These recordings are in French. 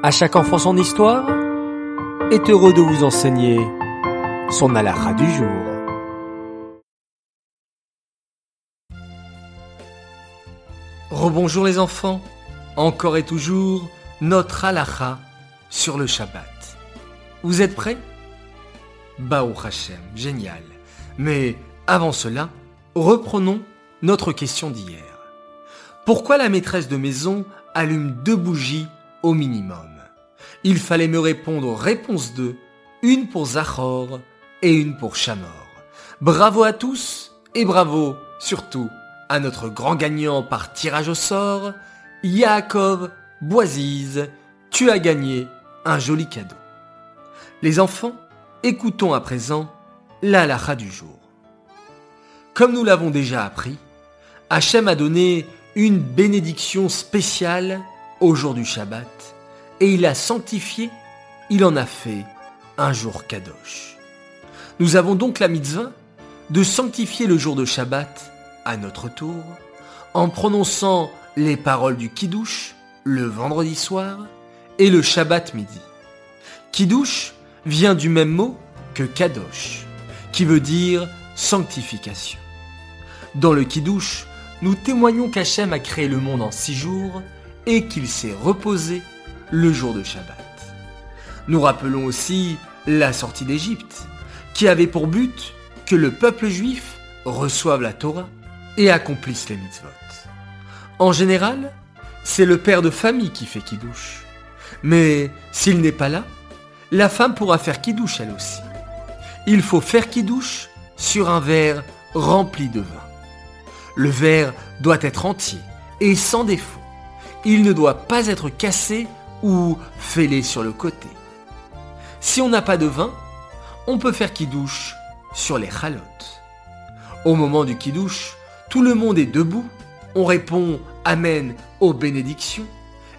À chaque enfant son histoire est heureux de vous enseigner son halakha du jour. Rebonjour les enfants, encore et toujours notre halakha sur le Shabbat. Vous êtes prêts? Baou Hashem, génial. Mais avant cela, reprenons notre question d'hier. Pourquoi la maîtresse de maison allume deux bougies au minimum Il fallait me répondre réponse 2, une pour Zachor et une pour Chamor. Bravo à tous et bravo surtout à notre grand gagnant par tirage au sort, Yaakov Boisiz. Tu as gagné un joli cadeau. Les enfants, écoutons à présent la du jour. Comme nous l'avons déjà appris, Hachem a donné une bénédiction spéciale au jour du Shabbat et il a sanctifié, il en a fait un jour Kadosh. Nous avons donc la mitzvah de sanctifier le jour de Shabbat à notre tour en prononçant les paroles du Kiddush le vendredi soir et le Shabbat midi. Kiddush vient du même mot que Kadosh, qui veut dire sanctification. Dans le Kiddush, nous témoignons qu'Hachem a créé le monde en six jours et qu'il s'est reposé le jour de Shabbat. Nous rappelons aussi la sortie d'Égypte, qui avait pour but que le peuple juif reçoive la Torah et accomplisse les mitzvot. En général, c'est le père de famille qui fait Kiddush. Mais s'il n'est pas là, la femme pourra faire Kiddush elle aussi. Il faut faire Kiddush sur un verre rempli de vin. Le verre doit être entier et sans défaut. Il ne doit pas être cassé ou fêlé sur le côté. Si on n'a pas de vin, on peut faire kidouche sur les chalotes. Au moment du kidouche, tout le monde est debout, on répond Amen aux bénédictions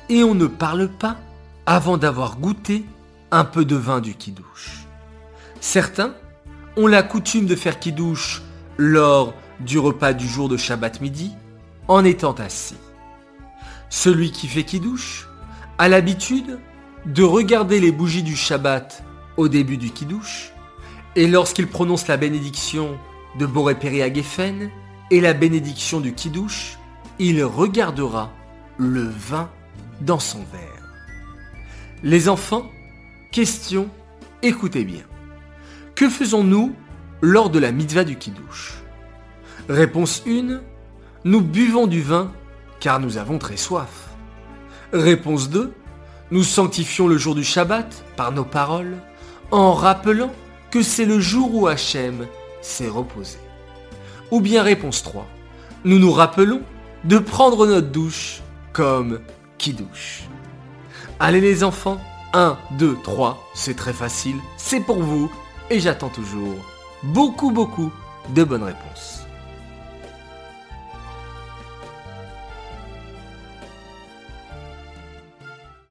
et on ne parle pas avant d'avoir goûté un peu de vin du kidouche. Certains ont la coutume de faire kidouche lors du repas du jour de Shabbat midi en étant assis. Celui qui fait Kiddush a l'habitude de regarder les bougies du Shabbat au début du Kiddush et lorsqu'il prononce la bénédiction de Boré Peri Geffen et la bénédiction du Kiddush, il regardera le vin dans son verre. Les enfants, question, écoutez bien. Que faisons-nous lors de la mitzvah du Kiddush Réponse 1. Nous buvons du vin car nous avons très soif. Réponse 2. Nous sanctifions le jour du Shabbat par nos paroles en rappelant que c'est le jour où Hachem s'est reposé. Ou bien réponse 3. Nous nous rappelons de prendre notre douche comme qui douche. Allez les enfants, 1, 2, 3, c'est très facile, c'est pour vous et j'attends toujours beaucoup beaucoup de bonnes réponses.